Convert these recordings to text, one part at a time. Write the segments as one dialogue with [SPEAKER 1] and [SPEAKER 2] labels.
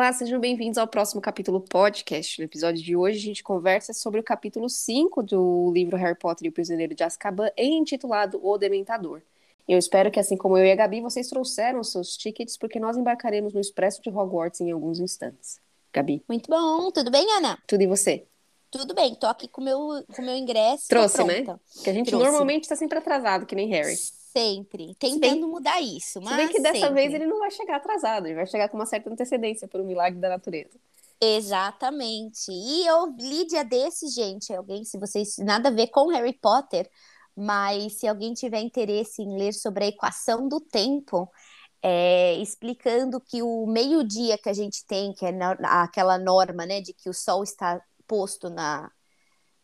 [SPEAKER 1] Olá, sejam bem-vindos ao próximo capítulo podcast. No episódio de hoje, a gente conversa sobre o capítulo 5 do livro Harry Potter e o Prisioneiro de Azkaban, intitulado O Dementador. Eu espero que, assim como eu e a Gabi, vocês trouxeram os seus tickets, porque nós embarcaremos no Expresso de Hogwarts em alguns instantes. Gabi.
[SPEAKER 2] Muito bom. Tudo bem, Ana?
[SPEAKER 1] Tudo e você?
[SPEAKER 2] Tudo bem. Tô aqui com meu, o com meu ingresso.
[SPEAKER 1] Trouxe, né? Que a gente Trouxe. normalmente está sempre atrasado, que nem Harry.
[SPEAKER 2] Sempre. Tentando bem, mudar isso, mas. Se bem
[SPEAKER 1] que dessa
[SPEAKER 2] sempre.
[SPEAKER 1] vez ele não vai chegar atrasado, ele vai chegar com uma certa antecedência por um milagre da natureza.
[SPEAKER 2] Exatamente. E eu li dia desse, gente, alguém, se vocês nada a ver com Harry Potter, mas se alguém tiver interesse em ler sobre a equação do tempo, é, explicando que o meio-dia que a gente tem, que é na, aquela norma, né, de que o sol está posto na,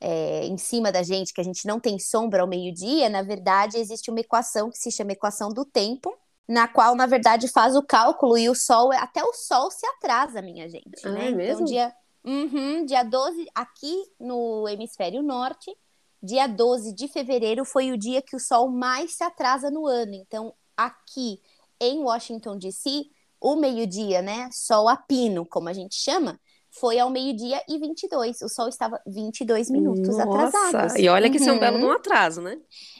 [SPEAKER 2] é, em cima da gente, que a gente não tem sombra ao meio-dia, na verdade, existe uma equação que se chama equação do tempo, na qual, na verdade, faz o cálculo e o sol, até o sol se atrasa, minha gente.
[SPEAKER 1] Ah,
[SPEAKER 2] né?
[SPEAKER 1] É então, mesmo?
[SPEAKER 2] Então, dia, uhum, dia 12, aqui no hemisfério norte, dia 12 de fevereiro foi o dia que o sol mais se atrasa no ano. Então, aqui em Washington, D.C., o meio-dia, né? Sol a pino, como a gente chama, foi ao meio-dia e 22. O sol estava 22 minutos
[SPEAKER 1] Nossa,
[SPEAKER 2] atrasado.
[SPEAKER 1] E olha que isso é um belo
[SPEAKER 2] Uhum.
[SPEAKER 1] de um atraso, né?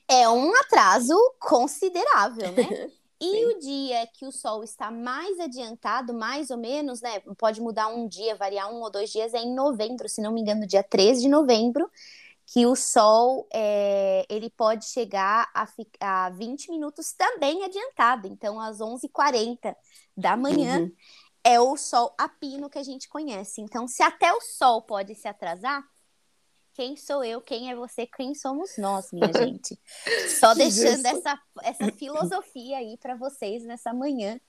[SPEAKER 2] É um atraso considerável, né? E o dia que o sol está mais adiantado, mais ou menos, né? Pode mudar um dia, variar um ou dois dias, é em novembro, se não me engano, dia 13 de novembro, que o sol é, ele pode chegar a, a 20 minutos também adiantado. Então, às 11h40 da manhã
[SPEAKER 1] Uhum.
[SPEAKER 2] É o sol a pino que a gente conhece. Então, se até o sol pode se atrasar, quem sou eu, quem é você, quem somos nós, minha gente? Só deixando
[SPEAKER 1] Justo.
[SPEAKER 2] essa, essa filosofia aí para vocês nessa manhã.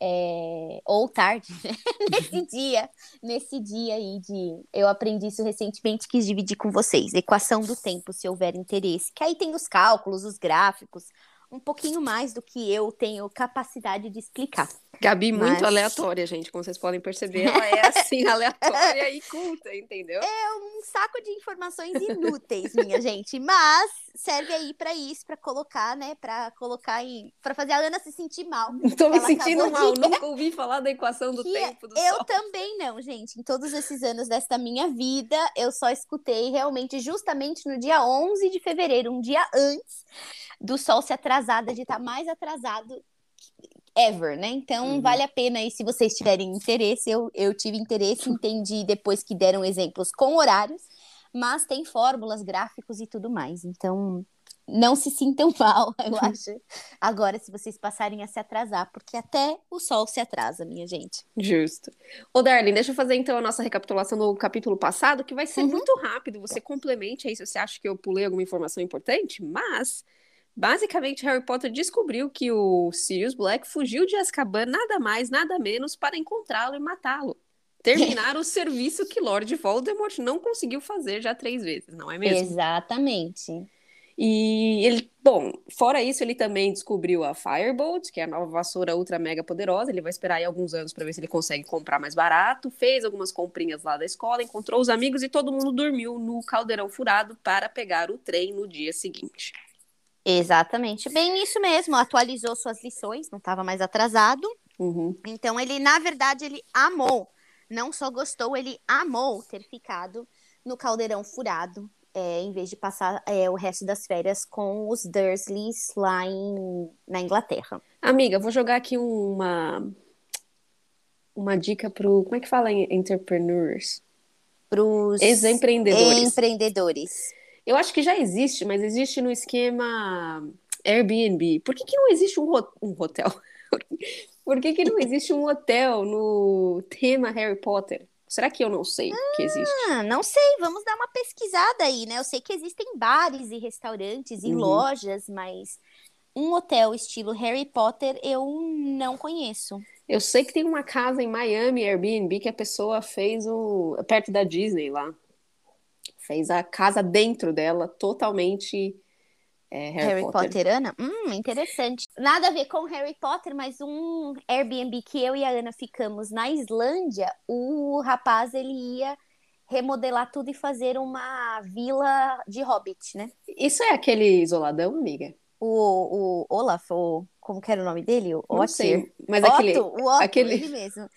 [SPEAKER 2] é, ou tarde, né? nesse dia, nesse dia aí de. Eu aprendi isso recentemente, quis dividir com vocês. Equação do tempo, se houver interesse. Que aí tem os cálculos, os gráficos, um pouquinho mais do que eu tenho capacidade de explicar.
[SPEAKER 1] Gabi, muito
[SPEAKER 2] Mas-
[SPEAKER 1] aleatória, gente. Como vocês podem perceber, ela é assim, aleatória e culta, entendeu?
[SPEAKER 2] um saco de informações inúteis, minha gente, mas serve aí pra isso, pra colocar, né, Pra colocar em, para fazer a Ana se sentir mal.
[SPEAKER 1] Tô me sentindo mal,
[SPEAKER 2] de-
[SPEAKER 1] nunca ouvi falar da equação do
[SPEAKER 2] Que
[SPEAKER 1] tempo do
[SPEAKER 2] eu
[SPEAKER 1] sol.
[SPEAKER 2] também não, gente. Em todos esses anos desta minha vida, eu só escutei realmente justamente no dia 11 de fevereiro, um dia antes do sol se atrasar, de estar mais atrasado ever, né? Então,
[SPEAKER 1] Uhum.
[SPEAKER 2] vale a pena aí, se vocês tiverem interesse. Eu, eu tive interesse, entendi depois que deram exemplos com horários, mas tem fórmulas, gráficos e tudo mais. Então, não se sintam mal, eu acho. Agora, se vocês passarem a se atrasar, porque até o sol se atrasa, minha gente.
[SPEAKER 1] Justo. Ô, Darlene, deixa eu fazer então a nossa recapitulação do capítulo passado, que vai ser
[SPEAKER 2] Uhum.
[SPEAKER 1] muito rápido. Você complemente aí se você acha que eu pulei alguma informação importante, mas basicamente Harry Potter descobriu que o Sirius Black fugiu de Azkaban nada mais, nada menos para encontrá-lo e matá-lo. Terminar o serviço que Lord Voldemort não conseguiu fazer já três vezes, não é mesmo?
[SPEAKER 2] Exatamente.
[SPEAKER 1] E ele, bom, fora isso, ele também descobriu a Firebolt, que é a nova vassoura ultra mega poderosa. Ele vai esperar aí alguns anos para ver se ele consegue comprar mais barato. Fez algumas comprinhas lá da escola, encontrou os amigos e todo mundo dormiu no caldeirão furado para pegar o trem no dia seguinte.
[SPEAKER 2] Exatamente. Bem isso mesmo. Atualizou suas lições, não estava mais atrasado.
[SPEAKER 1] Uhum.
[SPEAKER 2] Então, ele, na verdade, ele amou. Não só gostou, ele amou ter ficado no caldeirão furado, é, em vez de passar é, o resto das férias com os Dursleys lá em, na Inglaterra.
[SPEAKER 1] Amiga, vou jogar aqui uma uma dica pro, como é que fala em entrepreneurs?
[SPEAKER 2] Para os
[SPEAKER 1] Ex-empreendedores.
[SPEAKER 2] empreendedores.
[SPEAKER 1] Eu acho que já existe, mas existe no esquema Airbnb. Por que, que não existe um, um hotel? Por que, que não existe um hotel no tema Harry Potter? Será que eu não sei que existe?
[SPEAKER 2] Ah, não sei, vamos dar uma pesquisada aí, né? Eu sei que existem bares e restaurantes e
[SPEAKER 1] Uhum.
[SPEAKER 2] lojas, mas um hotel estilo Harry Potter eu não conheço.
[SPEAKER 1] Eu sei que tem uma casa em Miami, Airbnb, que a pessoa fez o perto da Disney lá. Fez a casa dentro dela, totalmente é, Harry,
[SPEAKER 2] Harry,
[SPEAKER 1] Potter.
[SPEAKER 2] Potterana? Hum, interessante. Nada a ver com Harry Potter, mas um Airbnb que eu e a Ana ficamos na Islândia, o rapaz ele ia remodelar tudo e fazer uma vila de hobbit, né?
[SPEAKER 1] Isso é aquele isoladão, amiga?
[SPEAKER 2] O, o Olaf, o como que era o nome dele? O
[SPEAKER 1] Não sei, mas
[SPEAKER 2] Otto,
[SPEAKER 1] aquele...
[SPEAKER 2] o Otto,
[SPEAKER 1] aquele-
[SPEAKER 2] ele mesmo.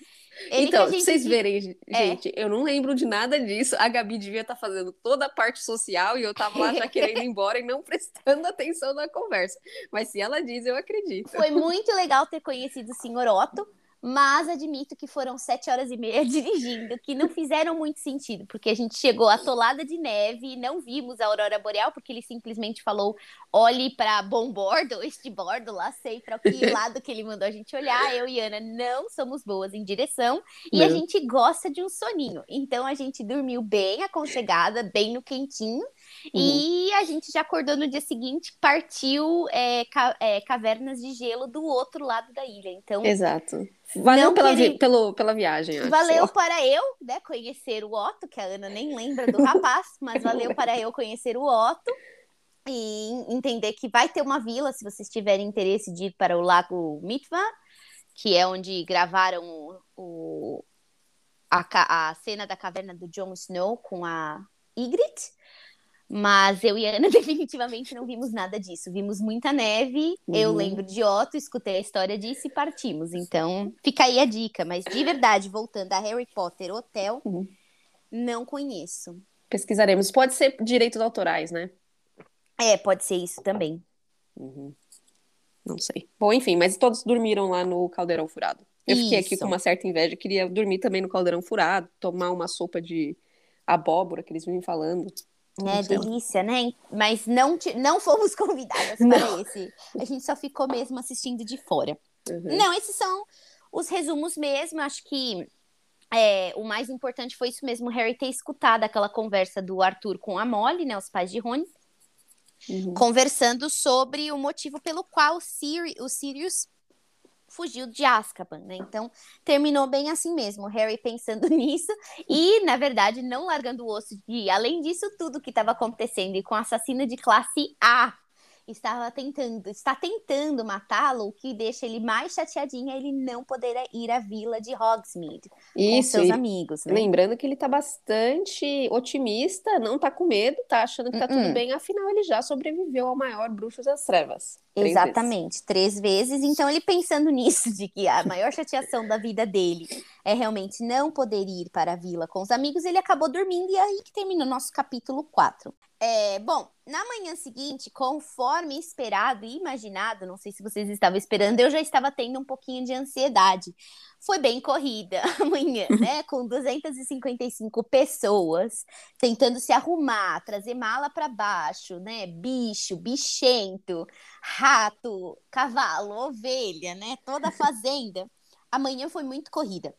[SPEAKER 2] Ele
[SPEAKER 1] Então, pra vocês verem,
[SPEAKER 2] É.
[SPEAKER 1] gente, eu não lembro de nada disso. A Gabi devia estar fazendo toda a parte social e eu tava lá já querendo ir embora e não prestando atenção na conversa. Mas se ela diz, eu acredito.
[SPEAKER 2] Foi muito legal ter conhecido o senhor Otto, mas admito que foram sete horas e meia dirigindo, que não fizeram muito sentido, porque a gente chegou atolada de neve e não vimos a aurora boreal, porque ele simplesmente falou: olhe para bom bordo, este bordo, lá sei para que lado que ele mandou a gente olhar. Eu e Ana não somos boas em direção e a
[SPEAKER 1] Não.
[SPEAKER 2] gente gosta de um soninho. Então a gente dormiu bem aconchegada, bem no quentinho. E a gente já acordou no dia seguinte, partiu é, ca- é, cavernas de gelo do outro lado da ilha. Então,
[SPEAKER 1] Exato. Valeu pela, vi- pelo, pela viagem,
[SPEAKER 2] valeu para eu, né, conhecer o Otto, que a Ana nem lembra do rapaz, mas valeu para eu conhecer o Otto e entender que vai ter uma vila, se vocês tiverem interesse de ir para o Lago Mitva, que é onde gravaram o, o- a, a cena da caverna do Jon Snow com a Ygritte. Mas eu e a Ana definitivamente não vimos nada disso. Vimos muita neve. Eu
[SPEAKER 1] Uhum.
[SPEAKER 2] lembro de Otto, escutei a história disso e partimos. Então, fica aí a dica. Mas de verdade, voltando a Harry Potter Hotel,
[SPEAKER 1] Uhum.
[SPEAKER 2] não conheço.
[SPEAKER 1] Pesquisaremos. Pode ser direitos autorais, né?
[SPEAKER 2] É, pode ser isso também.
[SPEAKER 1] Uhum. Não sei. Bom, enfim, mas todos dormiram lá no Caldeirão Furado. Eu fiquei aqui
[SPEAKER 2] Isso.
[SPEAKER 1] com uma certa inveja, queria dormir também no Caldeirão Furado, tomar uma sopa de abóbora que eles vinham falando.
[SPEAKER 2] É
[SPEAKER 1] Não
[SPEAKER 2] delícia, né? Mas não, ti- não fomos convidadas para esse. A gente só ficou mesmo assistindo de fora.
[SPEAKER 1] Uhum.
[SPEAKER 2] Não, esses são os resumos mesmo. Acho que é, o mais importante foi isso mesmo, o Harry ter escutado aquela conversa do Arthur com a Molly, né? Os pais de Rony,
[SPEAKER 1] Uhum.
[SPEAKER 2] conversando sobre o motivo pelo qual o, Siri, o Sirius fugiu de Azkaban, né? Então, terminou bem assim mesmo, Harry pensando nisso e, na verdade, não largando o osso de, além disso tudo que estava acontecendo e com assassino de classe A, estava tentando, está tentando matá-lo, o que deixa ele mais chateadinho é ele não poder ir à vila de Hogsmeade com
[SPEAKER 1] Isso,
[SPEAKER 2] seus
[SPEAKER 1] e
[SPEAKER 2] amigos, né?
[SPEAKER 1] lembrando que ele tá bastante otimista, não tá com medo, tá achando que tá
[SPEAKER 2] Uh-uh.
[SPEAKER 1] tudo bem, afinal ele já sobreviveu ao maior bruxo das trevas. Três vezes.
[SPEAKER 2] Exatamente, três vezes. Então, ele pensando nisso, de que a maior chateação da vida dele é realmente não poder ir para a vila com os amigos, ele acabou dormindo e é aí que termina o nosso capítulo 4. É, bom, na manhã seguinte, conforme esperado e imaginado, não sei se vocês estavam esperando, eu já estava tendo um pouquinho de ansiedade. Foi bem corrida a manhã, né? Com 255 pessoas tentando se arrumar, trazer mala para baixo, né? Bicho, bichento, rato, cavalo, ovelha, né? Toda a fazenda. Amanhã foi muito corrida.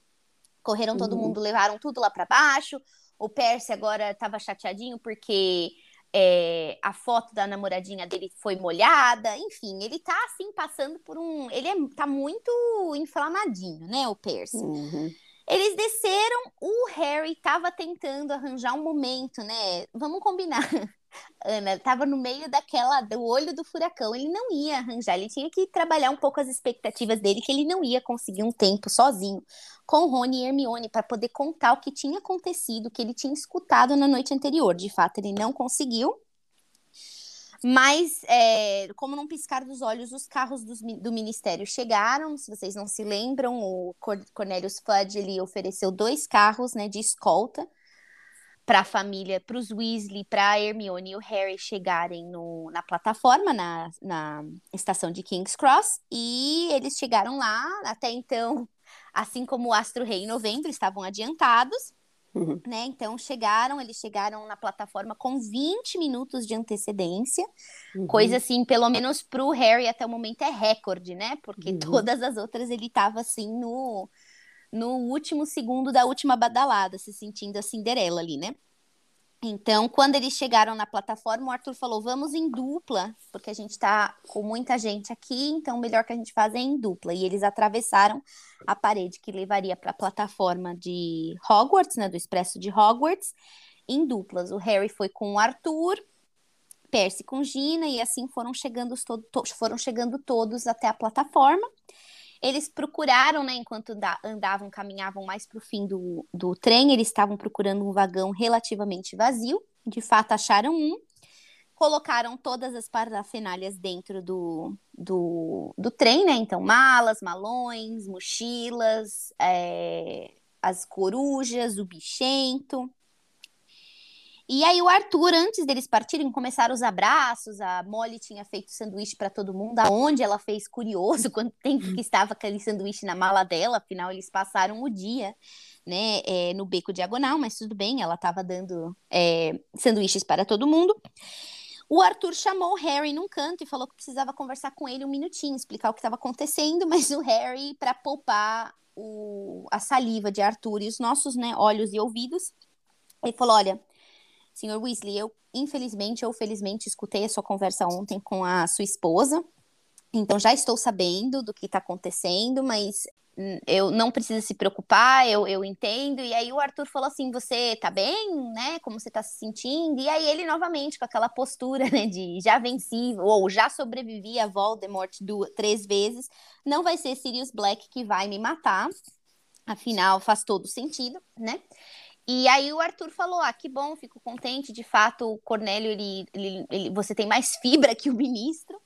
[SPEAKER 2] Correram todo
[SPEAKER 1] Uhum.
[SPEAKER 2] mundo, levaram tudo lá para baixo. O Percy agora estava chateadinho porque é, a foto da namoradinha dele foi molhada. Enfim, ele tá assim passando por um. Ele é, tá muito inflamadinho, né? O Percy.
[SPEAKER 1] Uhum.
[SPEAKER 2] Eles desceram, o Harry tava tentando arranjar um momento, né? Vamos combinar. Ana tava no meio daquela do olho do furacão, ele não ia arranjar, ele tinha que trabalhar um pouco as expectativas dele, que ele não ia conseguir um tempo sozinho com Rony e Hermione para poder contar o que tinha acontecido, o que ele tinha escutado na noite anterior. De fato, ele não conseguiu. Mas, é, como não piscar dos olhos, os carros mi- do ministério chegaram. Se vocês não se lembram, o Cor- Cornelius Fudge ele ofereceu dois carros né, de escolta para a família, para os Weasley, para a Hermione e o Harry chegarem no- na plataforma, na, na estação de King's Cross. E eles chegaram lá, até então, assim como o Astro Rei em novembro, estavam adiantados
[SPEAKER 1] Uhum.
[SPEAKER 2] né? Então chegaram, eles chegaram na plataforma com 20 minutos de antecedência,
[SPEAKER 1] Uhum.
[SPEAKER 2] coisa assim, pelo menos pro Harry até o momento é recorde, né? Porque
[SPEAKER 1] Uhum.
[SPEAKER 2] todas as outras ele tava assim no no último segundo da última badalada, se sentindo a Cinderela ali, né? Então, quando eles chegaram na plataforma, o Arthur falou: vamos em dupla, porque a gente tá com muita gente aqui, então o melhor que a gente faz é em dupla. E eles atravessaram a parede que levaria para a plataforma de Hogwarts, né, do Expresso de Hogwarts, em duplas. O Harry foi com o Arthur, Percy com Gina, e assim foram chegando, to- foram chegando todos até a plataforma. Eles procuraram, né, enquanto anda- andavam, caminhavam mais para o fim do, do trem, eles estavam procurando um vagão relativamente vazio. De fato, acharam um. colocaram todas as parafernálias dentro do, do, do trem, né? Então, malas, malões, mochilas, é, as corujas, o bichento. E aí o Arthur, antes deles partirem, começaram os abraços. A Molly tinha feito sanduíche para todo mundo, aonde ela fez curioso quanto tempo que estava aquele sanduíche na mala dela. Afinal, eles passaram o dia, né, é, no beco diagonal, mas tudo bem, ela estava dando é, sanduíches para todo mundo. O Arthur chamou o Harry num canto e falou que precisava conversar com ele um minutinho, explicar o que estava acontecendo, mas o Harry, para poupar o, a saliva de Arthur e os nossos né, olhos e ouvidos, ele falou: Olha, senhor Weasley, eu infelizmente ou felizmente escutei a sua conversa ontem com a sua esposa, então já estou sabendo do que está acontecendo, mas eu não precisa se preocupar, eu, eu entendo. E aí o Arthur falou assim: você tá bem, né? Como você tá se sentindo? E aí ele novamente, com aquela postura, né, de já venci, ou já sobrevivi a Voldemort duas, três vezes, não vai ser Sirius Black que vai me matar. Afinal, faz todo sentido, né? E aí o Arthur falou: Ah, que bom, fico contente. De fato, o Cornélio, ele, ele, ele, você tem mais fibra que o ministro.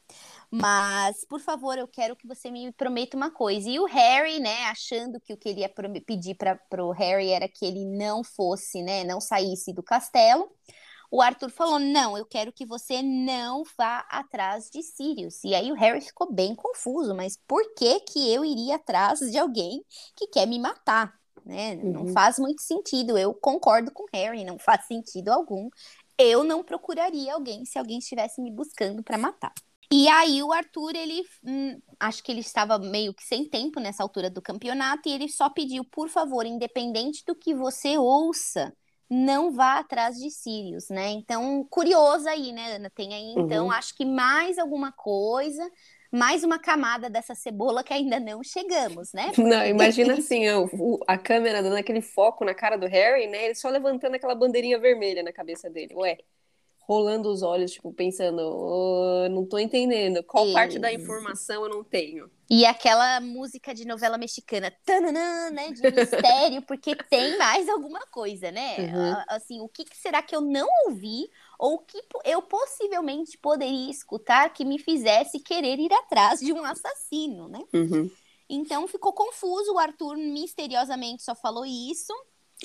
[SPEAKER 2] Mas, por favor, eu quero que você me prometa uma coisa. E o Harry, né, achando que o que ele ia pedir para o Harry era que ele não fosse, né, não saísse do castelo. O Arthur falou: Não, eu quero que você não vá atrás de Sirius. E aí o Harry ficou bem confuso, mas por que que eu iria atrás de alguém que quer me matar? Né? Uhum. Não faz muito sentido. Eu concordo com o Harry, não faz sentido algum. Eu não procuraria alguém se alguém estivesse me buscando para matar. E aí o Arthur, ele hum, acho que ele estava meio que sem tempo nessa altura do campeonato e ele só pediu, por favor, independente do que você ouça, não vá atrás de Sirius, né? Então, curioso aí, né, Ana? Tem aí, então, uhum. acho que mais alguma coisa, mais uma camada dessa cebola que ainda não chegamos, né?
[SPEAKER 1] Não, imagina assim, a, a câmera dando aquele foco na cara do Harry, né? Ele só levantando aquela bandeirinha vermelha na cabeça dele. Ué, rolando os olhos, tipo, pensando, oh, não tô entendendo, qual parte da informação eu não tenho.
[SPEAKER 2] E aquela música de novela mexicana, tananã, né, de mistério, porque tem mais alguma coisa, né? Uhum. Assim, o que será que eu não ouvi ou que eu possivelmente poderia escutar que me fizesse querer ir atrás de um assassino, né?
[SPEAKER 1] Uhum.
[SPEAKER 2] Então ficou confuso, o Arthur misteriosamente só falou isso.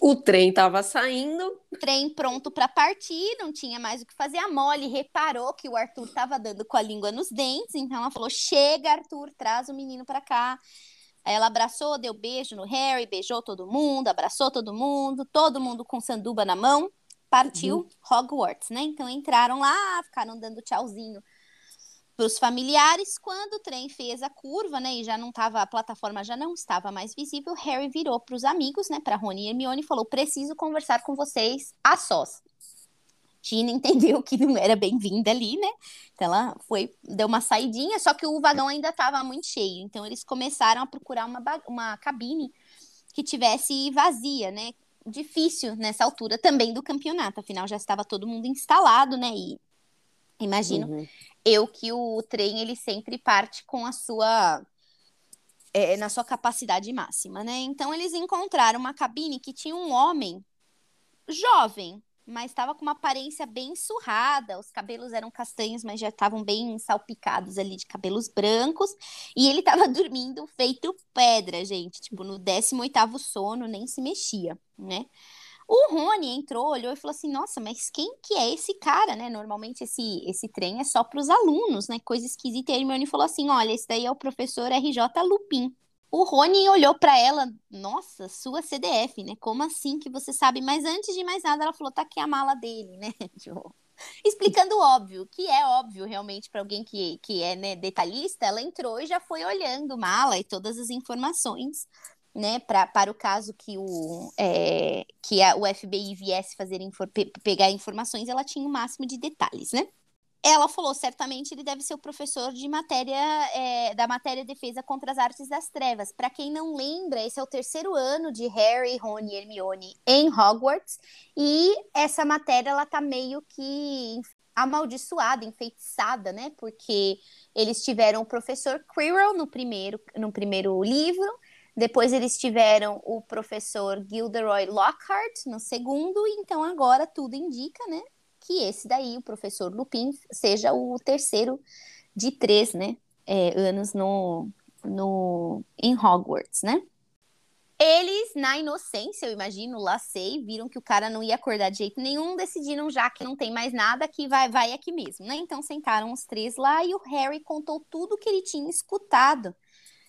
[SPEAKER 1] O trem estava saindo.
[SPEAKER 2] Trem pronto para partir, não tinha mais o que fazer. A Molly reparou que o Arthur estava dando com a língua nos dentes, então ela falou: Chega, Arthur, traz o menino para cá. Aí ela abraçou, deu beijo no Harry, beijou todo mundo, abraçou todo mundo, todo mundo com sanduba na mão. Partiu uhum. Hogwarts, né? Então entraram lá, ficaram dando tchauzinho para os familiares. Quando o trem fez a curva, né, e já não estava, a plataforma já não estava mais visível, Harry virou para os amigos, né, para Rony e Hermione e falou: "Preciso conversar com vocês a sós". Tina entendeu que não era bem-vinda ali, né? Então ela foi, deu uma saidinha, só que o vagão ainda estava muito cheio. Então eles começaram a procurar uma, uma cabine que tivesse vazia, né? Difícil nessa altura também do campeonato, afinal já estava todo mundo instalado, né? E imagino uhum eu que o trem ele sempre parte com a sua é, na sua capacidade máxima, né? Então eles encontraram uma cabine que tinha um homem jovem, mas estava com uma aparência bem surrada, os cabelos eram castanhos, mas já estavam bem salpicados ali de cabelos brancos, e ele estava dormindo feito pedra, gente, tipo no 18º sono, nem se mexia, né? O Rony entrou, olhou e falou assim: Nossa, mas quem que é esse cara, né? Normalmente esse, esse trem é só para os alunos, né? Coisa esquisita. E a Hermione falou assim: Olha, esse daí é o professor RJ Lupin. O Rony olhou para ela, nossa, sua CDF, né? Como assim que você sabe? Mas antes de mais nada, ela falou: tá aqui a mala dele, né? Tipo, explicando óbvio, que é óbvio realmente para alguém que, que é né, detalhista, ela entrou e já foi olhando mala e todas as informações né, pra, para o caso que o, é, que a, o FBI viesse fazer pe pegar informações, ela tinha o máximo de detalhes, né? Ela falou, certamente ele deve ser o professor de matéria é, da matéria defesa contra as artes das trevas. Para quem não lembra, esse é o terceiro ano de Harry, Ron e Hermione em Hogwarts e essa matéria ela tá meio que amaldiçoada, enfeitiçada, né? Porque eles tiveram o professor Quirrell no primeiro no primeiro livro depois eles tiveram o professor Gilderoy Lockhart no segundo, então agora tudo indica, né? Que esse daí, o professor Lupin, seja o terceiro de três, né, é, anos no, no, em Hogwarts, né? Eles, na inocência, eu imagino, lá sei, viram que o cara não ia acordar de jeito nenhum, decidiram já que não tem mais nada, que vai, vai aqui mesmo, né? Então sentaram os três lá e o Harry contou tudo que ele tinha escutado,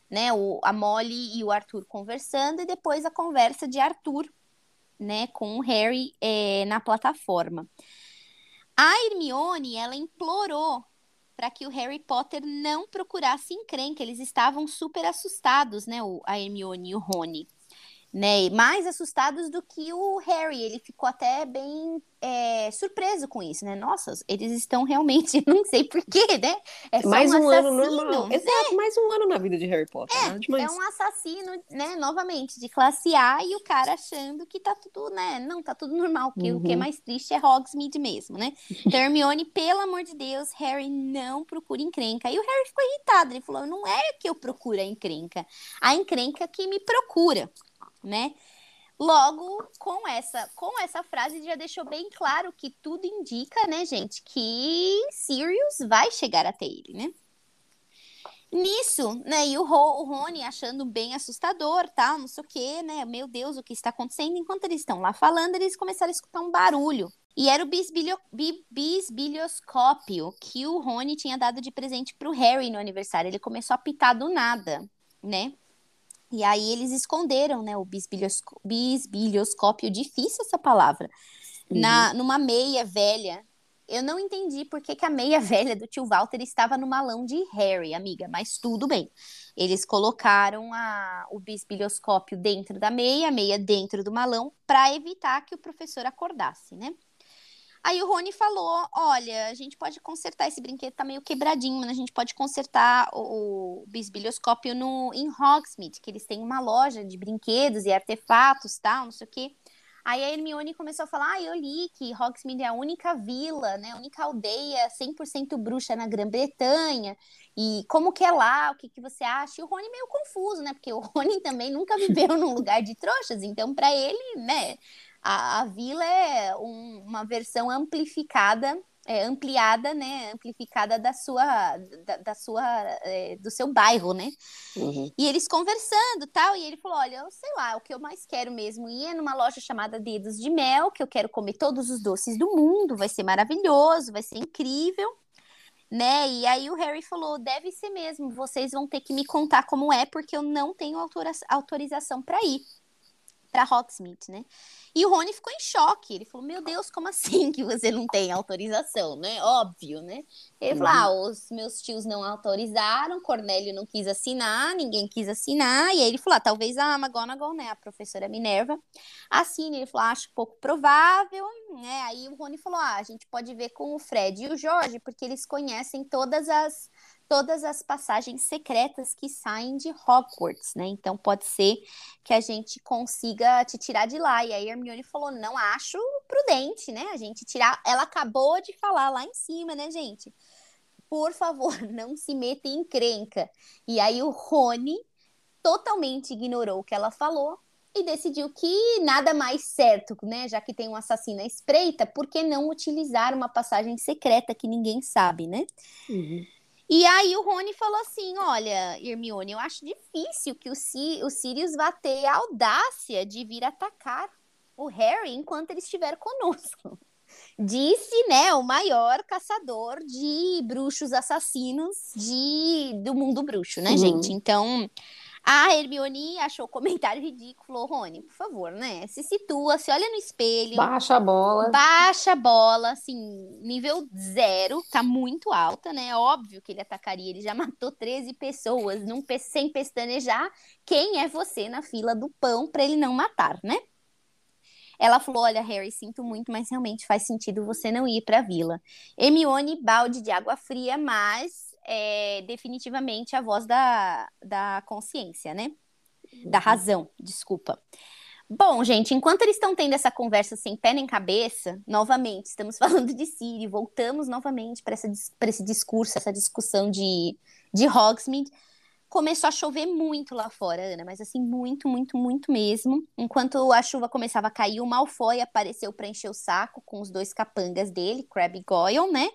[SPEAKER 2] né? O, a Molly e o Arthur conversando e depois a conversa de Arthur, né, com o Harry é, na plataforma. A Hermione, ela implorou para que o Harry Potter não procurasse encrenca. Eles estavam super assustados, né, o, a Hermione e o Rony né? Mais assustados do que o Harry. Ele ficou até bem é, surpreso com isso, né? Nossa, eles estão realmente, não sei porquê, né?
[SPEAKER 1] É mais um, um ano normal. Exato, é. mais um ano na vida de Harry Potter.
[SPEAKER 2] É, né? é um assassino, né? Novamente, de classe A e o cara achando que tá tudo, né? Não, tá tudo normal. Que uhum. o que é uhum. mais triste é Hogsmeade mesmo, né? Então, Hermione, pelo amor de Deus, Harry não procura encrenca. E o Harry ficou irritado. Ele falou: não é que eu procuro a encrenca, a encrenca que me procura né? Logo, com essa, com essa frase já deixou bem claro que tudo indica, né, gente, que Sirius vai chegar até ele, né? Nisso, né, e o, Ro, o Rony achando bem assustador, tal, não sei o quê, né, meu Deus, o que está acontecendo? Enquanto eles estão lá falando, eles começaram a escutar um barulho. E era o bisbilho, bisbilhoscópio que o Rony tinha dado de presente para o Harry no aniversário. Ele começou a pitar do nada, né? E aí eles esconderam, né, o bisbilhoscópio, bisbilhoscópio difícil essa palavra, uhum. na numa meia velha. Eu não entendi por que, que a meia velha do tio Walter estava no malão de Harry, amiga, mas tudo bem. Eles colocaram a, o bisbilhoscópio dentro da meia, a meia dentro do malão, para evitar que o professor acordasse, né? Aí o Rony falou: olha, a gente pode consertar esse brinquedo, tá meio quebradinho, mas a gente pode consertar o, o bisbilhoscópio no, em Hogsmeade, que eles têm uma loja de brinquedos e artefatos, tal, não sei o quê. Aí a Hermione começou a falar: ah, eu li que Hogsmeade é a única vila, né, a única aldeia 100% bruxa na Grã-Bretanha. E como que é lá? O que, que você acha? E o Rony meio confuso, né? Porque o Rony também nunca viveu num lugar de trouxas, então para ele, né, a, a vila é um, uma versão amplificada é, ampliada, né, amplificada da sua, da, da sua, é, do seu bairro, né? Uhum. E eles conversando, tal, e ele falou, olha, eu sei lá, o que eu mais quero mesmo ir é numa loja chamada Dedos de Mel, que eu quero comer todos os doces do mundo, vai ser maravilhoso, vai ser incrível, né? E aí o Harry falou, deve ser mesmo, vocês vão ter que me contar como é, porque eu não tenho autorização para ir para Hogsmeade, né? E o Rony ficou em choque. Ele falou: Meu Deus, como assim que você não tem autorização, né? Óbvio, né? Ele falou: Ah, os meus tios não autorizaram, Cornélio não quis assinar, ninguém quis assinar. E aí ele falou: ah, Talvez a McGonagall, né, a professora Minerva, assine. Ele falou: ah, Acho pouco provável, né? Aí o Rony falou: Ah, a gente pode ver com o Fred e o Jorge, porque eles conhecem todas as todas as passagens secretas que saem de Hogwarts, né? Então pode ser que a gente consiga te tirar de lá. E aí Hermione falou: não acho prudente, né? A gente tirar. Ela acabou de falar lá em cima, né, gente? Por favor, não se meta em crenca. E aí o Rony totalmente ignorou o que ela falou e decidiu que nada mais certo, né? Já que tem um assassino à espreita, por que não utilizar uma passagem secreta que ninguém sabe, né? Uhum. E aí o Rony falou assim: olha, Hermione, eu acho difícil que o, C o Sirius vá ter a audácia de vir atacar o Harry enquanto ele estiver conosco. Disse, né, o maior caçador de bruxos assassinos de do mundo bruxo, né, uhum. gente? Então, a Hermione achou o comentário ridículo, Rony, por favor, né? Se situa, se olha no espelho.
[SPEAKER 1] Baixa a bola.
[SPEAKER 2] Baixa a bola, assim, nível zero, tá muito alta, né? Óbvio que ele atacaria, ele já matou 13 pessoas num, sem pestanejar. Quem é você na fila do pão para ele não matar, né? Ela falou: Olha, Harry, sinto muito, mas realmente faz sentido você não ir para a vila. Hermione, balde de água fria, mas é definitivamente a voz da, da consciência, né? Da uhum. razão, desculpa. Bom, gente, enquanto eles estão tendo essa conversa sem pé nem cabeça, novamente, estamos falando de Siri, voltamos novamente para esse discurso, essa discussão de, de Hogsmeade. começou a chover muito lá fora, Ana, mas assim, muito, muito, muito mesmo. Enquanto a chuva começava a cair, o Malfoy apareceu para encher o saco com os dois capangas dele, Crab e Goyle, né?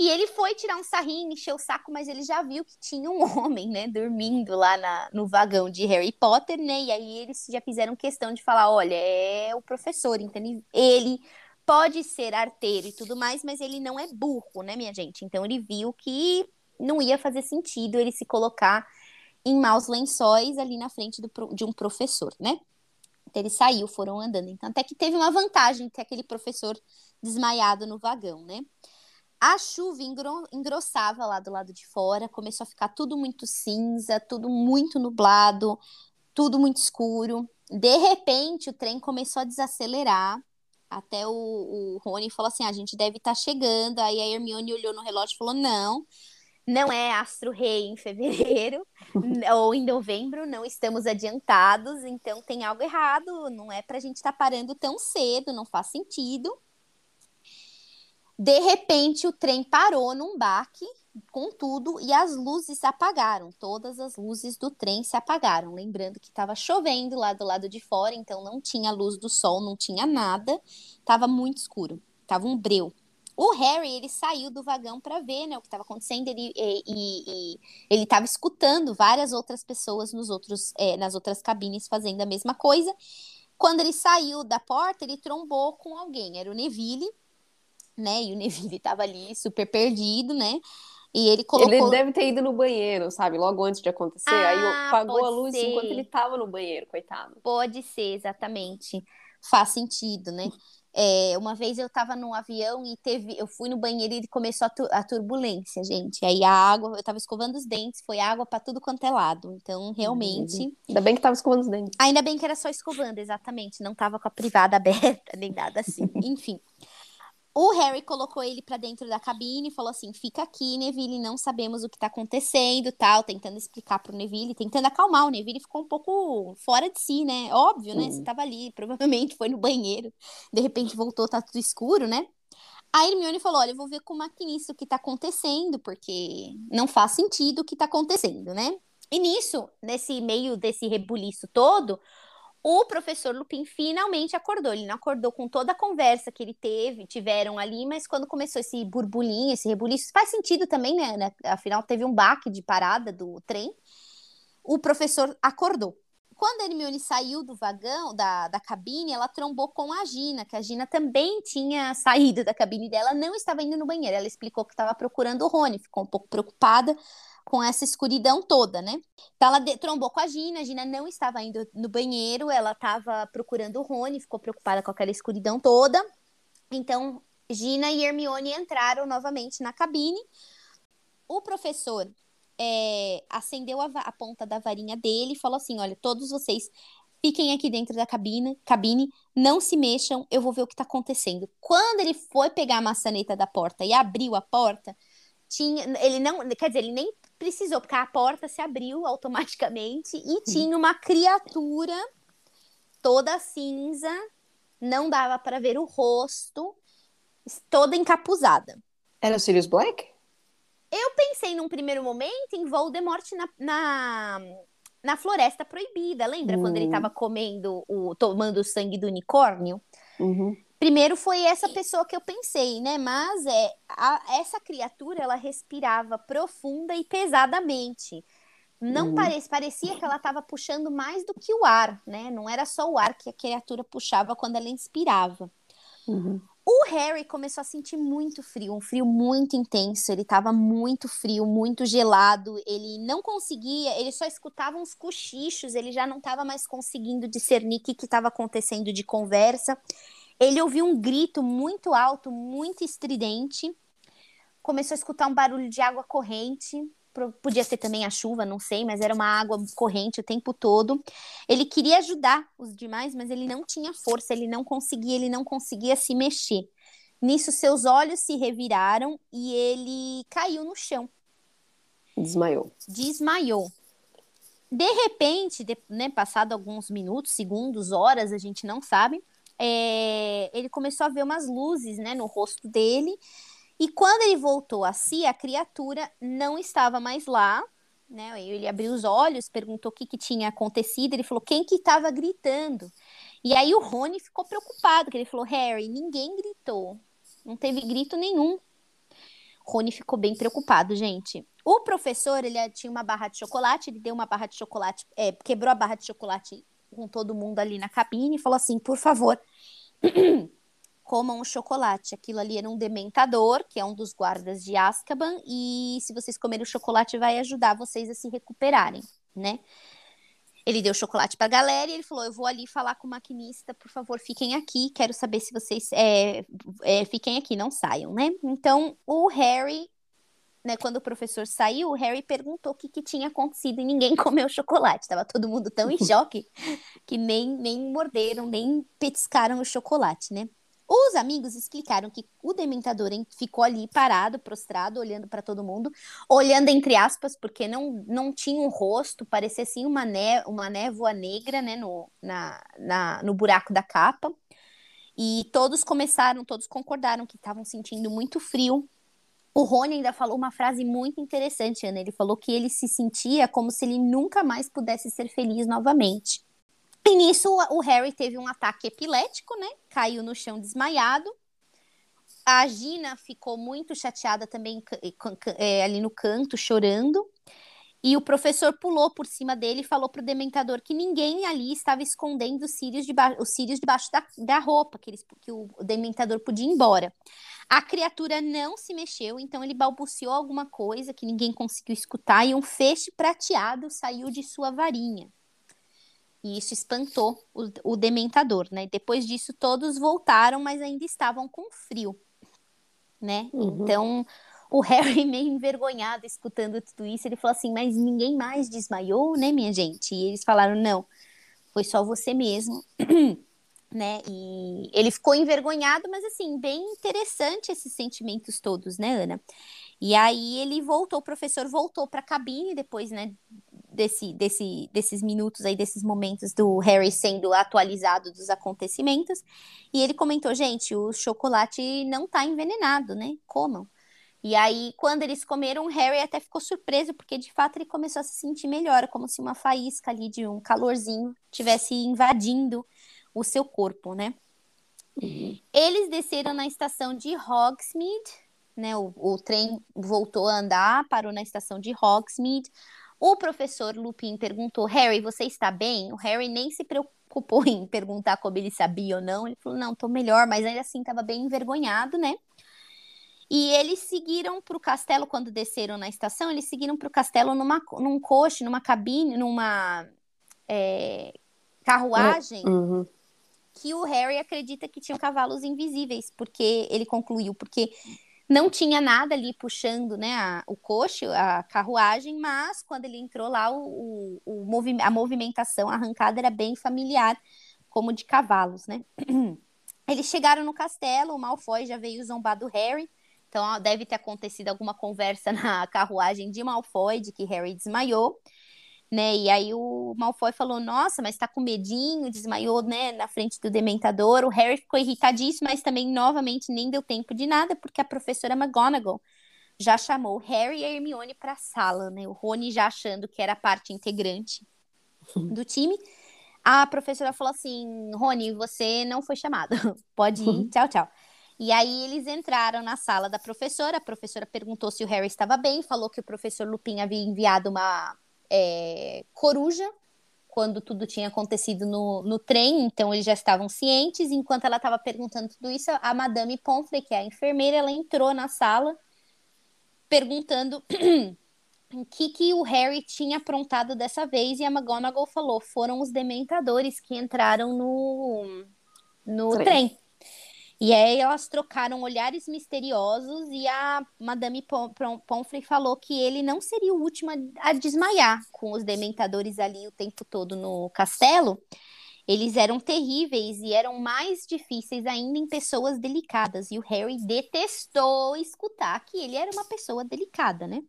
[SPEAKER 2] E ele foi tirar um sarrinho, encher o saco, mas ele já viu que tinha um homem, né, dormindo lá na, no vagão de Harry Potter, né? E aí eles já fizeram questão de falar: olha, é o professor, então ele pode ser arteiro e tudo mais, mas ele não é burro, né, minha gente? Então ele viu que não ia fazer sentido ele se colocar em maus lençóis ali na frente do, de um professor, né? Então ele saiu, foram andando. Então até que teve uma vantagem ter aquele professor desmaiado no vagão, né? A chuva engrossava lá do lado de fora, começou a ficar tudo muito cinza, tudo muito nublado, tudo muito escuro. De repente, o trem começou a desacelerar. Até o, o Rony falou assim: ah, a gente deve estar tá chegando. Aí a Hermione olhou no relógio e falou: não, não é Astro Rei em fevereiro ou em novembro, não estamos adiantados, então tem algo errado. Não é para a gente estar tá parando tão cedo, não faz sentido. De repente, o trem parou num baque com tudo e as luzes apagaram. Todas as luzes do trem se apagaram. Lembrando que estava chovendo lá do lado de fora, então não tinha luz do sol, não tinha nada. Tava muito escuro. Tava um breu. O Harry, ele saiu do vagão para ver né, o que estava acontecendo. Ele, e, e, e ele estava escutando várias outras pessoas nos outros, é, nas outras cabines fazendo a mesma coisa. Quando ele saiu da porta, ele trombou com alguém. Era o Neville né? E o Neville tava ali super perdido, né? E ele colocou.
[SPEAKER 1] Ele deve ter ido no banheiro, sabe? Logo antes de acontecer. Ah, aí apagou a luz ser. enquanto ele tava no banheiro, coitado.
[SPEAKER 2] Pode ser, exatamente. Faz sentido, né? É, uma vez eu tava num avião e teve, eu fui no banheiro e começou a, tu, a turbulência, gente. Aí a água, eu tava escovando os dentes, foi água para tudo quanto é lado. Então, realmente. Uhum.
[SPEAKER 1] Ainda bem que tava escovando os dentes.
[SPEAKER 2] Ainda bem que era só escovando, exatamente. Não tava com a privada aberta, nem nada assim. Enfim. O Harry colocou ele para dentro da cabine e falou assim: fica aqui, Neville, não sabemos o que tá acontecendo, tal, tentando explicar pro Neville, tentando acalmar. O Neville ficou um pouco fora de si, né? Óbvio, né? Você tava ali, provavelmente foi no banheiro, de repente voltou, tá tudo escuro, né? A Hermione falou: olha, eu vou ver com o maquinista o que tá acontecendo, porque não faz sentido o que tá acontecendo, né? E nisso, nesse meio desse rebuliço todo, o professor Lupin finalmente acordou. Ele não acordou com toda a conversa que ele teve, tiveram ali, mas quando começou esse burbulinho, esse rebuliço, faz sentido também, né? né? Afinal, teve um baque de parada do trem. O professor acordou. Quando a Hermione saiu do vagão, da, da cabine, ela trombou com a Gina, que a Gina também tinha saído da cabine dela, não estava indo no banheiro. Ela explicou que estava procurando o Rony, ficou um pouco preocupada com essa escuridão toda, né? Então ela trombou com a Gina, a Gina não estava indo no banheiro, ela estava procurando o Rony, ficou preocupada com aquela escuridão toda. Então, Gina e Hermione entraram novamente na cabine. O professor é, acendeu a, a, ponta da varinha dele e falou assim: Olha, todos vocês fiquem aqui dentro da cabine, cabine, não se mexam, eu vou ver o que está acontecendo. Quando ele foi pegar a maçaneta da porta e abriu a porta, tinha, ele não, quer dizer, ele nem precisou, porque a porta se abriu automaticamente e tinha uma criatura toda cinza, não dava para ver o rosto, toda encapuzada.
[SPEAKER 1] Era o Sirius Black?
[SPEAKER 2] Eu pensei num primeiro momento em Voldemort na, na, na Floresta Proibida. Lembra quando ele estava hum. comendo, o, tomando o sangue do unicórnio?
[SPEAKER 1] Uhum.
[SPEAKER 2] Primeiro foi essa pessoa que eu pensei, né? Mas é a, essa criatura ela respirava profunda e pesadamente. Não uhum. parece, parecia que ela estava puxando mais do que o ar, né? Não era só o ar que a criatura puxava quando ela inspirava.
[SPEAKER 1] Uhum.
[SPEAKER 2] O Harry começou a sentir muito frio, um frio muito intenso. Ele estava muito frio, muito gelado. Ele não conseguia, ele só escutava uns cochichos. Ele já não estava mais conseguindo discernir o que estava acontecendo de conversa. Ele ouviu um grito muito alto, muito estridente. Começou a escutar um barulho de água corrente. Podia ser também a chuva, não sei, mas era uma água corrente o tempo todo. Ele queria ajudar os demais, mas ele não tinha força, ele não conseguia, ele não conseguia se mexer. Nisso, seus olhos se reviraram e ele caiu no chão.
[SPEAKER 1] Desmaiou.
[SPEAKER 2] Desmaiou. De repente, de, né, passado alguns minutos, segundos, horas, a gente não sabe, é, ele começou a ver umas luzes né, no rosto dele. E quando ele voltou a si, a criatura não estava mais lá, né? Ele abriu os olhos, perguntou o que, que tinha acontecido, ele falou quem que estava gritando. E aí o Rony ficou preocupado, que ele falou, Harry, ninguém gritou, não teve grito nenhum. Rony ficou bem preocupado, gente. O professor, ele tinha uma barra de chocolate, ele deu uma barra de chocolate, é, quebrou a barra de chocolate com todo mundo ali na cabine e falou assim, por favor, comam o chocolate. Aquilo ali era um dementador, que é um dos guardas de Azkaban, e se vocês comerem o chocolate vai ajudar vocês a se recuperarem, né? Ele deu chocolate para a galera e ele falou: Eu vou ali falar com o maquinista, por favor, fiquem aqui. Quero saber se vocês é, é, fiquem aqui, não saiam, né? Então o Harry, né, quando o professor saiu, o Harry perguntou o que, que tinha acontecido e ninguém comeu chocolate. Tava todo mundo tão em choque que nem, nem morderam, nem petiscaram o chocolate, né? Os amigos explicaram que o dementador ficou ali parado, prostrado, olhando para todo mundo, olhando entre aspas, porque não, não tinha um rosto, parecia assim uma, né, uma névoa negra né, no, na, na, no buraco da capa. E todos começaram, todos concordaram que estavam sentindo muito frio. O Rony ainda falou uma frase muito interessante, Ana. Ele falou que ele se sentia como se ele nunca mais pudesse ser feliz novamente. E nisso o Harry teve um ataque epilético, né? Caiu no chão desmaiado. A Gina ficou muito chateada também é, ali no canto, chorando. E o professor pulou por cima dele e falou pro dementador que ninguém ali estava escondendo os cílios, os cílios debaixo da, da roupa, que, eles, que o dementador podia ir embora. A criatura não se mexeu, então ele balbuciou alguma coisa que ninguém conseguiu escutar e um feixe prateado saiu de sua varinha. E isso espantou o, o dementador, né? Depois disso, todos voltaram, mas ainda estavam com frio, né? Uhum. Então, o Harry, meio envergonhado, escutando tudo isso, ele falou assim: Mas ninguém mais desmaiou, né, minha gente? E eles falaram: Não, foi só você mesmo. né? E ele ficou envergonhado, mas assim, bem interessante esses sentimentos todos, né, Ana? E aí ele voltou, o professor voltou para a cabine depois, né, desse, desse, desses minutos aí, desses momentos do Harry sendo atualizado dos acontecimentos. E ele comentou, gente, o chocolate não tá envenenado, né? Comam. E aí, quando eles comeram, Harry até ficou surpreso, porque de fato ele começou a se sentir melhor, como se uma faísca ali de um calorzinho tivesse invadindo o seu corpo, né? Uhum. Eles desceram na estação de Hogsmeade, né? O, o trem voltou a andar, parou na estação de Hogsmeade. O professor Lupin perguntou: Harry, você está bem? O Harry nem se preocupou em perguntar como ele sabia ou não. Ele falou: não, estou melhor, mas ainda assim estava bem envergonhado, né? E eles seguiram para o castelo quando desceram na estação. Eles seguiram para o castelo numa, num coche, numa cabine, numa é, carruagem. Uhum. Que o Harry acredita que tinham cavalos invisíveis, porque ele concluiu, porque não tinha nada ali puxando né, a, o coche, a carruagem, mas quando ele entrou lá, o, o, o movi a movimentação, a arrancada era bem familiar, como de cavalos, né? Eles chegaram no castelo, o Malfoy já veio zombar do Harry, então deve ter acontecido alguma conversa na carruagem de Malfoy, de que Harry desmaiou né? E aí o Malfoy falou: Nossa, mas tá com medinho, desmaiou, né, na frente do dementador. O Harry ficou irritadíssimo, mas também, novamente, nem deu tempo de nada, porque a professora McGonagall já chamou Harry e a Hermione para a sala, né? O Rony já achando que era parte integrante do time. A professora falou assim: Rony, você não foi chamado, pode ir, tchau, tchau. E aí eles entraram na sala da professora. A professora perguntou se o Harry estava bem, falou que o professor Lupin havia enviado uma é, coruja quando tudo tinha acontecido no, no trem, então eles já estavam cientes. Enquanto ela estava perguntando tudo isso, a Madame Pomfrey, que é a enfermeira, ela entrou na sala perguntando o que, que o Harry tinha aprontado dessa vez, e a McGonagall falou: foram os dementadores que entraram no, no trem. trem. E aí elas trocaram olhares misteriosos e a Madame Pomfrey falou que ele não seria o último a desmaiar com os dementadores ali o tempo todo no castelo. Eles eram terríveis e eram mais difíceis ainda em pessoas delicadas. E o Harry detestou escutar que ele era uma pessoa delicada, né?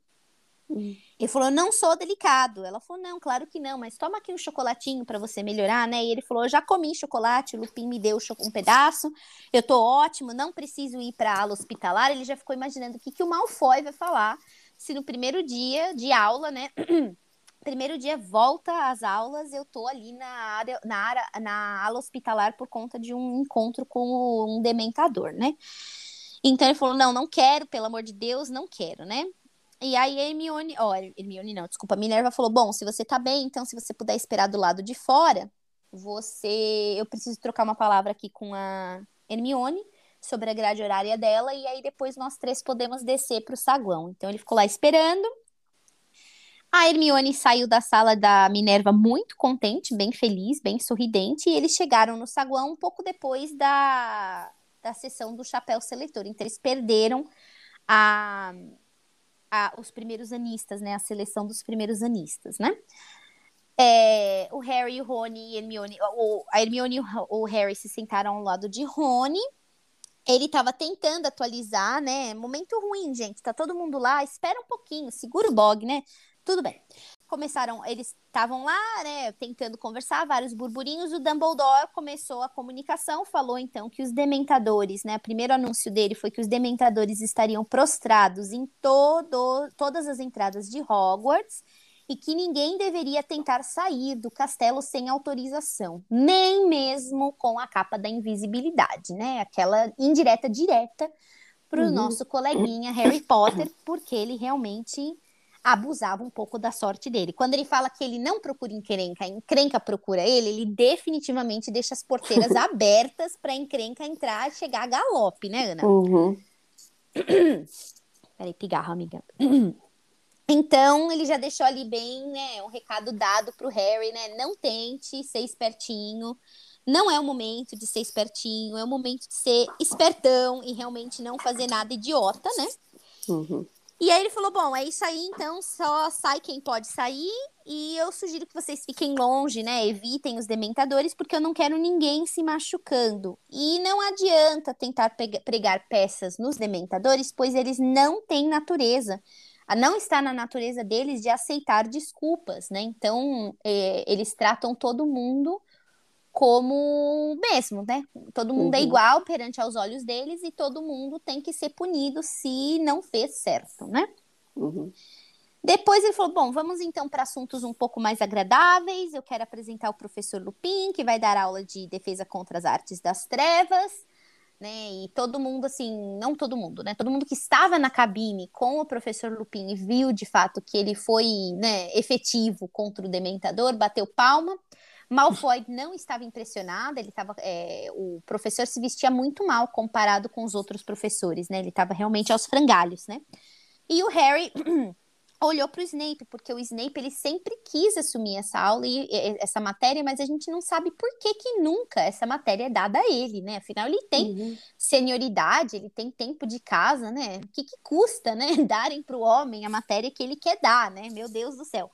[SPEAKER 2] Ele falou, não sou delicado. Ela falou, não, claro que não, mas toma aqui um chocolatinho para você melhorar, né? E ele falou, já comi chocolate, o Lupin me deu um pedaço, eu tô ótimo, não preciso ir para ala hospitalar. Ele já ficou imaginando o que, que o Malfoy vai falar se no primeiro dia de aula, né? primeiro dia volta às aulas, eu tô ali na área, na área, na ala hospitalar por conta de um encontro com um dementador, né? Então ele falou: não, não quero, pelo amor de Deus, não quero, né? E aí Hermione, ó, oh, Hermione não, desculpa, Minerva falou: bom, se você tá bem, então se você puder esperar do lado de fora, você. Eu preciso trocar uma palavra aqui com a Hermione sobre a grade horária dela, e aí depois nós três podemos descer para o saguão. Então ele ficou lá esperando. A Hermione saiu da sala da Minerva muito contente, bem feliz, bem sorridente, e eles chegaram no saguão um pouco depois da, da sessão do chapéu seletor. Então eles perderam a, a, os primeiros anistas, né? A seleção dos primeiros anistas, né? É, o Harry, o Rony e Hermione, o, a Hermione e o Harry se sentaram ao lado de Rony. Ele estava tentando atualizar, né? Momento ruim, gente. Tá todo mundo lá. Espera um pouquinho, segura o bog, né? Tudo bem. Começaram, eles estavam lá, né, tentando conversar, vários burburinhos. O Dumbledore começou a comunicação, falou então que os dementadores, né, o primeiro anúncio dele foi que os dementadores estariam prostrados em todo, todas as entradas de Hogwarts e que ninguém deveria tentar sair do castelo sem autorização, nem mesmo com a capa da invisibilidade, né? Aquela indireta direta para o uhum. nosso coleguinha Harry Potter, porque ele realmente abusava um pouco da sorte dele. Quando ele fala que ele não procura encrenca, a encrenca procura ele, ele definitivamente deixa as porteiras abertas para encrenca entrar e chegar a galope, né, Ana?
[SPEAKER 1] Uhum.
[SPEAKER 2] Peraí, pigarro, amiga. Então, ele já deixou ali bem, né, um recado dado pro Harry, né? Não tente ser espertinho. Não é o momento de ser espertinho, é o momento de ser espertão e realmente não fazer nada idiota, né?
[SPEAKER 1] Uhum.
[SPEAKER 2] E aí ele falou: bom, é isso aí, então só sai quem pode sair. E eu sugiro que vocês fiquem longe, né? Evitem os dementadores, porque eu não quero ninguém se machucando. E não adianta tentar pregar peças nos dementadores, pois eles não têm natureza não está na natureza deles de aceitar desculpas, né? Então, é, eles tratam todo mundo como mesmo, né? Todo mundo é uhum. é igual perante aos olhos deles e todo mundo tem que ser punido se não fez certo, né?
[SPEAKER 1] Uhum.
[SPEAKER 2] Depois ele falou: bom, vamos então para assuntos um pouco mais agradáveis. Eu quero apresentar o professor Lupin, que vai dar aula de defesa contra as artes das trevas né? E todo mundo, assim, não todo mundo, né? Todo mundo que estava na cabine com o professor Lupin e viu de fato que ele foi, né, efetivo contra o Dementador, bateu palma. Malfoy não estava impressionado, ele estava, é, o professor se vestia muito mal comparado com os outros professores, né? Ele estava realmente aos frangalhos, né? E o Harry olhou para o Snape, porque o Snape ele sempre quis assumir essa aula e essa matéria, mas a gente não sabe por que que nunca essa matéria é dada a ele, né? Afinal, ele tem uhum. senioridade, ele tem tempo de casa, né? O que, que custa, né? Darem para o homem a matéria que ele quer dar, né? Meu Deus do céu.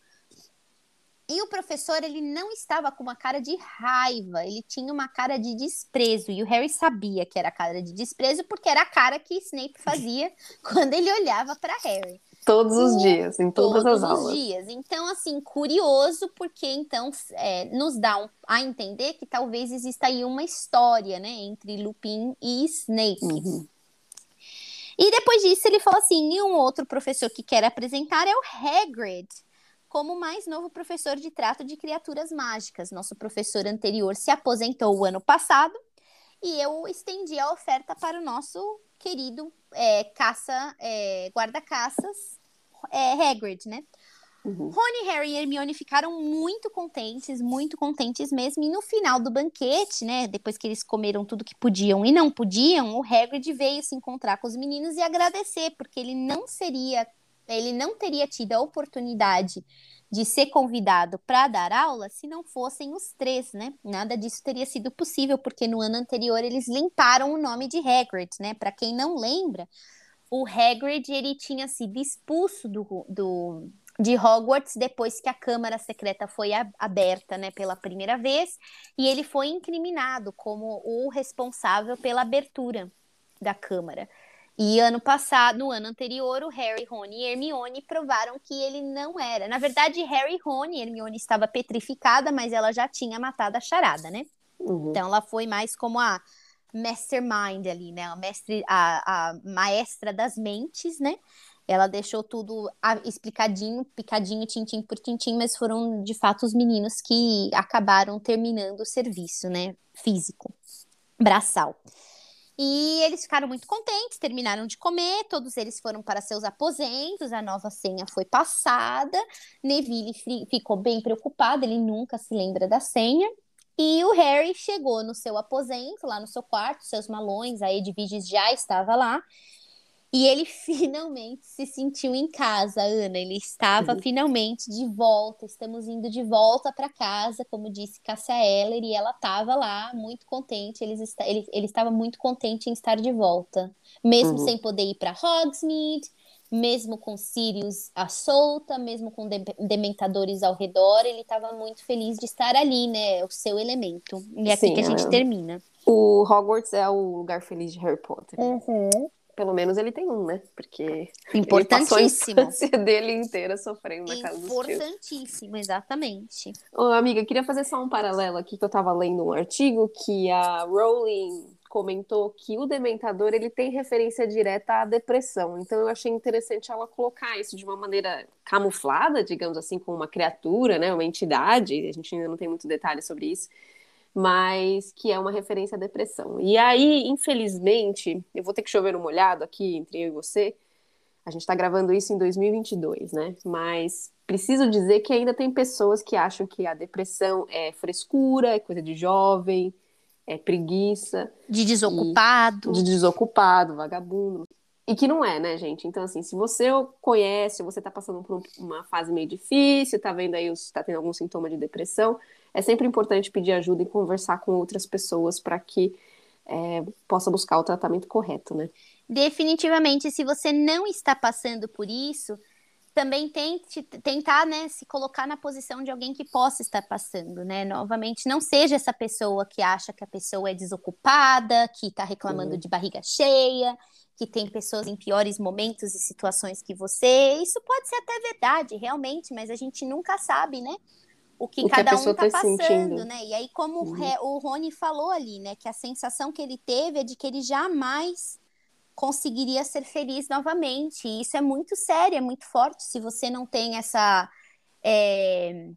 [SPEAKER 2] E o professor, ele não estava com uma cara de raiva, ele tinha uma cara de desprezo. E o Harry sabia que era a cara de desprezo, porque era a cara que Snape fazia quando ele olhava para Harry.
[SPEAKER 1] Todos os dias, em todas
[SPEAKER 2] as
[SPEAKER 1] aulas.
[SPEAKER 2] Todos os dias. Então, assim, curioso, porque então é, nos dá um, a entender que talvez exista aí uma história, né, entre Lupin e Snape.
[SPEAKER 1] Uhum.
[SPEAKER 2] E depois disso, ele falou assim: e um outro professor que quer apresentar é o Hagrid como o mais novo professor de trato de criaturas mágicas. Nosso professor anterior se aposentou o ano passado e eu estendi a oferta para o nosso querido é, caça, é, guarda-caças é, Hagrid, né?
[SPEAKER 1] Uhum.
[SPEAKER 2] Rony, Harry e Hermione ficaram muito contentes, muito contentes mesmo. E no final do banquete, né, depois que eles comeram tudo que podiam e não podiam, o Hagrid veio se encontrar com os meninos e agradecer, porque ele não seria, ele não teria tido a oportunidade de ser convidado para dar aula se não fossem os três, né? Nada disso teria sido possível, porque no ano anterior eles limparam o nome de Hagrid, né? Para quem não lembra, o Hagrid ele tinha sido expulso do, do, de Hogwarts depois que a Câmara Secreta foi aberta né, pela primeira vez, e ele foi incriminado como o responsável pela abertura da Câmara. E ano passado, no ano anterior, o Harry, Rony e Hermione provaram que ele não era. Na verdade, Harry, Rony e Hermione estava petrificada, mas ela já tinha matado a charada, né?
[SPEAKER 1] Uhum.
[SPEAKER 2] Então ela foi mais como a mastermind ali, né? A, mestre, a, a maestra das mentes, né? Ela deixou tudo explicadinho, picadinho, tintim por tintim, mas foram de fato os meninos que acabaram terminando o serviço, né? Físico, braçal. E eles ficaram muito contentes, terminaram de comer, todos eles foram para seus aposentos, a nova senha foi passada. Neville ficou bem preocupado, ele nunca se lembra da senha. E o Harry chegou no seu aposento, lá no seu quarto, seus malões, a Edviges já estava lá. E ele finalmente se sentiu em casa, Ana. Ele estava uhum. finalmente de volta. Estamos indo de volta para casa, como disse Cássia Eller, e ela estava lá muito contente. Ele, ele, ele estava muito contente em estar de volta, mesmo uhum. sem poder ir para Hogsmeade, mesmo com Sirius à solta, mesmo com de dementadores ao redor. Ele estava muito feliz de estar ali, né? O seu elemento. E é aqui que a gente é. termina.
[SPEAKER 1] O Hogwarts é o lugar feliz de Harry Potter.
[SPEAKER 2] Uhum
[SPEAKER 1] pelo menos ele tem um, né? Porque
[SPEAKER 2] importantíssimo.
[SPEAKER 1] Ele passou a dele inteira sofrendo na casa dos.
[SPEAKER 2] Importantíssimo, exatamente.
[SPEAKER 1] Ô, amiga, queria fazer só um paralelo aqui que eu tava lendo um artigo que a Rowling comentou que o dementador ele tem referência direta à depressão. Então eu achei interessante ela colocar isso de uma maneira camuflada, digamos assim, com uma criatura, né, uma entidade. A gente ainda não tem muito detalhe sobre isso mas que é uma referência à depressão. E aí, infelizmente, eu vou ter que chover um molhado aqui entre eu e você. A gente está gravando isso em 2022, né? Mas preciso dizer que ainda tem pessoas que acham que a depressão é frescura, é coisa de jovem, é preguiça.
[SPEAKER 2] De desocupado.
[SPEAKER 1] De desocupado, vagabundo. E que não é, né, gente? Então, assim, se você conhece, você tá passando por uma fase meio difícil, tá vendo aí, tá tendo algum sintoma de depressão, é sempre importante pedir ajuda e conversar com outras pessoas para que é, possa buscar o tratamento correto, né?
[SPEAKER 2] Definitivamente, se você não está passando por isso, também tente tentar, né, se colocar na posição de alguém que possa estar passando, né? Novamente, não seja essa pessoa que acha que a pessoa é desocupada, que está reclamando de barriga cheia, que tem pessoas em piores momentos e situações que você. Isso pode ser até verdade, realmente, mas a gente nunca sabe, né? o que o cada que um tá, tá passando, sentindo. né? E aí, como uhum. o Rony falou ali, né? Que a sensação que ele teve é de que ele jamais conseguiria ser feliz novamente. E isso é muito sério, é muito forte. Se você não tem essa. É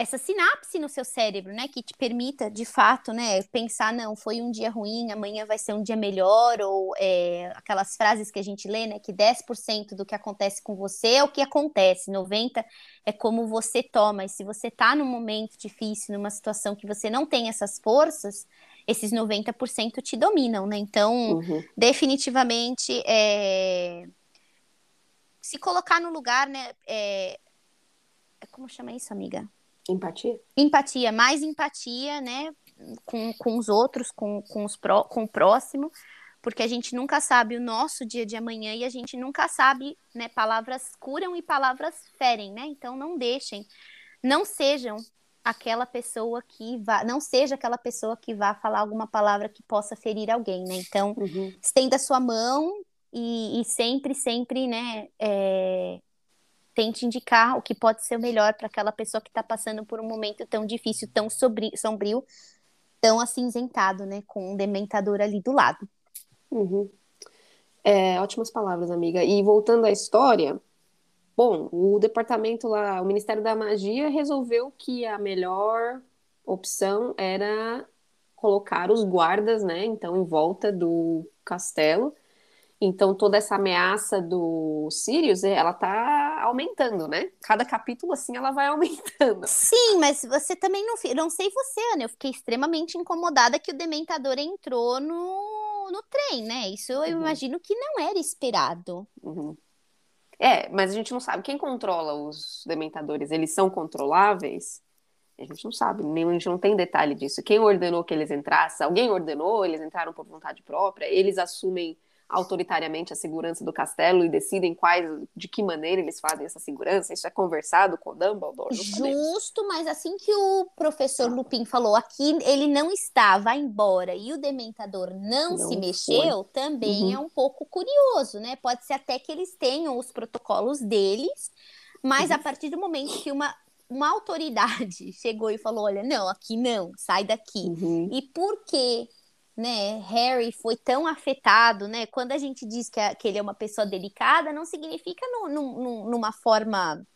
[SPEAKER 2] essa sinapse no seu cérebro, né, que te permita, de fato, né, pensar, não, foi um dia ruim, amanhã vai ser um dia melhor, ou é, aquelas frases que a gente lê, né, que 10% do que acontece com você é o que acontece, 90% é como você toma, e se você tá num momento difícil, numa situação que você não tem essas forças, esses 90% te dominam, né, então, uhum. definitivamente, é... se colocar no lugar, né, é... como chama isso, amiga?
[SPEAKER 1] Empatia?
[SPEAKER 2] Empatia, mais empatia, né? Com, com os outros, com, com, os pró, com o próximo, porque a gente nunca sabe o nosso dia de amanhã e a gente nunca sabe, né? Palavras curam e palavras ferem, né? Então não deixem, não sejam aquela pessoa que vá, não seja aquela pessoa que vá falar alguma palavra que possa ferir alguém, né? Então, uhum. estenda sua mão e, e sempre, sempre, né? É, tente indicar o que pode ser o melhor para aquela pessoa que está passando por um momento tão difícil, tão sombrio, tão acinzentado, né? Com um dementador ali do lado.
[SPEAKER 1] Uhum. É, ótimas palavras, amiga. E voltando à história, bom, o departamento lá, o Ministério da Magia resolveu que a melhor opção era colocar os guardas, né? Então, em volta do castelo então toda essa ameaça do Sirius, é, ela tá aumentando, né? Cada capítulo assim ela vai aumentando.
[SPEAKER 2] Sim, mas você também não, não sei você, Ana, eu fiquei extremamente incomodada que o dementador entrou no, no trem, né? Isso eu uhum. imagino que não era esperado.
[SPEAKER 1] Uhum. É, mas a gente não sabe quem controla os dementadores, eles são controláveis? A gente não sabe, nem a gente não tem detalhe disso. Quem ordenou que eles entrassem? Alguém ordenou? Eles entraram por vontade própria? Eles assumem autoritariamente a segurança do castelo e decidem quais, de que maneira eles fazem essa segurança. Isso é conversado com o Dumbledore.
[SPEAKER 2] Justo, mas assim que o professor Lupin falou aqui, ele não está, vai embora e o Dementador não, não se mexeu, foi. também uhum. é um pouco curioso, né? Pode ser até que eles tenham os protocolos deles, mas uhum. a partir do momento que uma uma autoridade chegou e falou: olha, não, aqui não, sai daqui. Uhum. E por que né, Harry foi tão afetado, né? Quando a gente diz que, a, que ele é uma pessoa delicada, não significa no, no, numa forma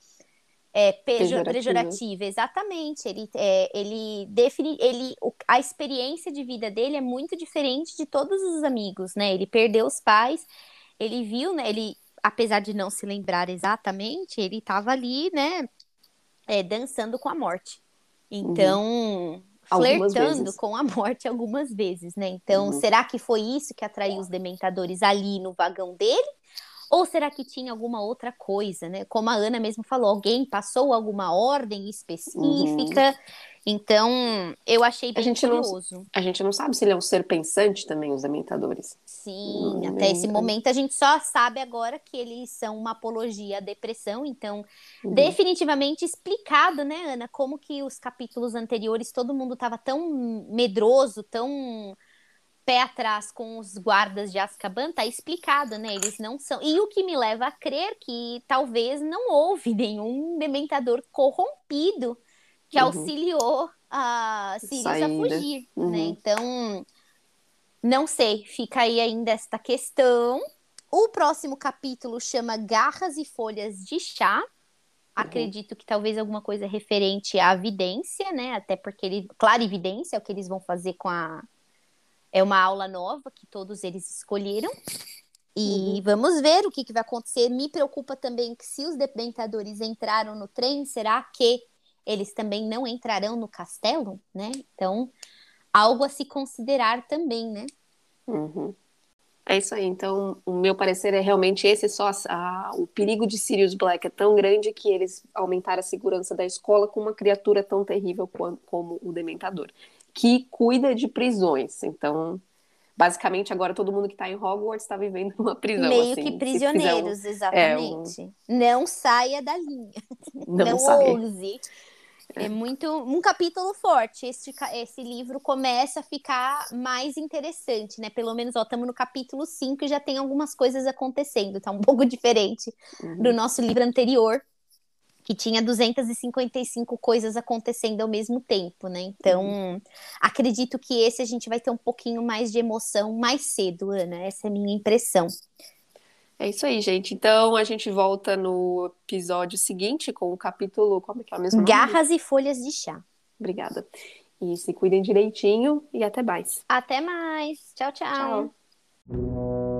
[SPEAKER 2] é, pejorativa. pejorativa. exatamente. Ele, é, ele define, ele, a experiência de vida dele é muito diferente de todos os amigos, né? Ele perdeu os pais, ele viu, né? Ele, apesar de não se lembrar exatamente, ele estava ali, né? É, dançando com a morte. Uhum. Então, uhum. Flertando com a morte algumas vezes, né? Então, uhum. será que foi isso que atraiu os dementadores ali no vagão dele? Ou será que tinha alguma outra coisa, né? Como a Ana mesmo falou, alguém passou alguma ordem específica. Uhum. Então, eu achei bem a gente curioso.
[SPEAKER 1] Não, a gente não sabe se ele é um ser pensante também, os dementadores.
[SPEAKER 2] Sim, hum, até esse momento a gente só sabe agora que eles são uma apologia à depressão, então uhum. definitivamente explicado, né, Ana, como que os capítulos anteriores todo mundo estava tão medroso, tão pé atrás com os guardas de Azkaban, tá explicado, né? Eles não são. E o que me leva a crer que talvez não houve nenhum dementador corrompido que uhum. auxiliou a Sirius Saída. a fugir, né? uhum. né? Então, não sei, fica aí ainda esta questão. O próximo capítulo chama Garras e Folhas de Chá. Uhum. Acredito que talvez alguma coisa referente à evidência, né? Até porque ele, claro, evidência é o que eles vão fazer com a é uma aula nova que todos eles escolheram. E uhum. vamos ver o que, que, vai acontecer. Me preocupa também que se os dementadores entraram no trem, será que eles também não entrarão no castelo, né? Então, algo a se considerar também, né?
[SPEAKER 1] Uhum. É isso aí. Então, o meu parecer é realmente esse só a, o perigo de Sirius Black é tão grande que eles aumentaram a segurança da escola com uma criatura tão terrível como, como o Dementador que cuida de prisões. Então, basicamente, agora todo mundo que está em Hogwarts está vivendo numa prisão.
[SPEAKER 2] Meio
[SPEAKER 1] assim,
[SPEAKER 2] que prisioneiros, um, exatamente. É, um... Não saia da linha. Não, Não ouse. É muito um capítulo forte. Esse, esse livro começa a ficar mais interessante, né? Pelo menos, ó, estamos no capítulo 5 e já tem algumas coisas acontecendo, tá um pouco diferente uhum. do nosso livro anterior, que tinha 255 coisas acontecendo ao mesmo tempo, né? Então, uhum. acredito que esse a gente vai ter um pouquinho mais de emoção mais cedo, Ana. Essa é a minha impressão.
[SPEAKER 1] É isso aí, gente. Então, a gente volta no episódio seguinte com o capítulo. Como é que é o mesmo?
[SPEAKER 2] Garras e folhas de chá.
[SPEAKER 1] Obrigada. E se cuidem direitinho e até mais.
[SPEAKER 2] Até mais. tchau. tchau. tchau.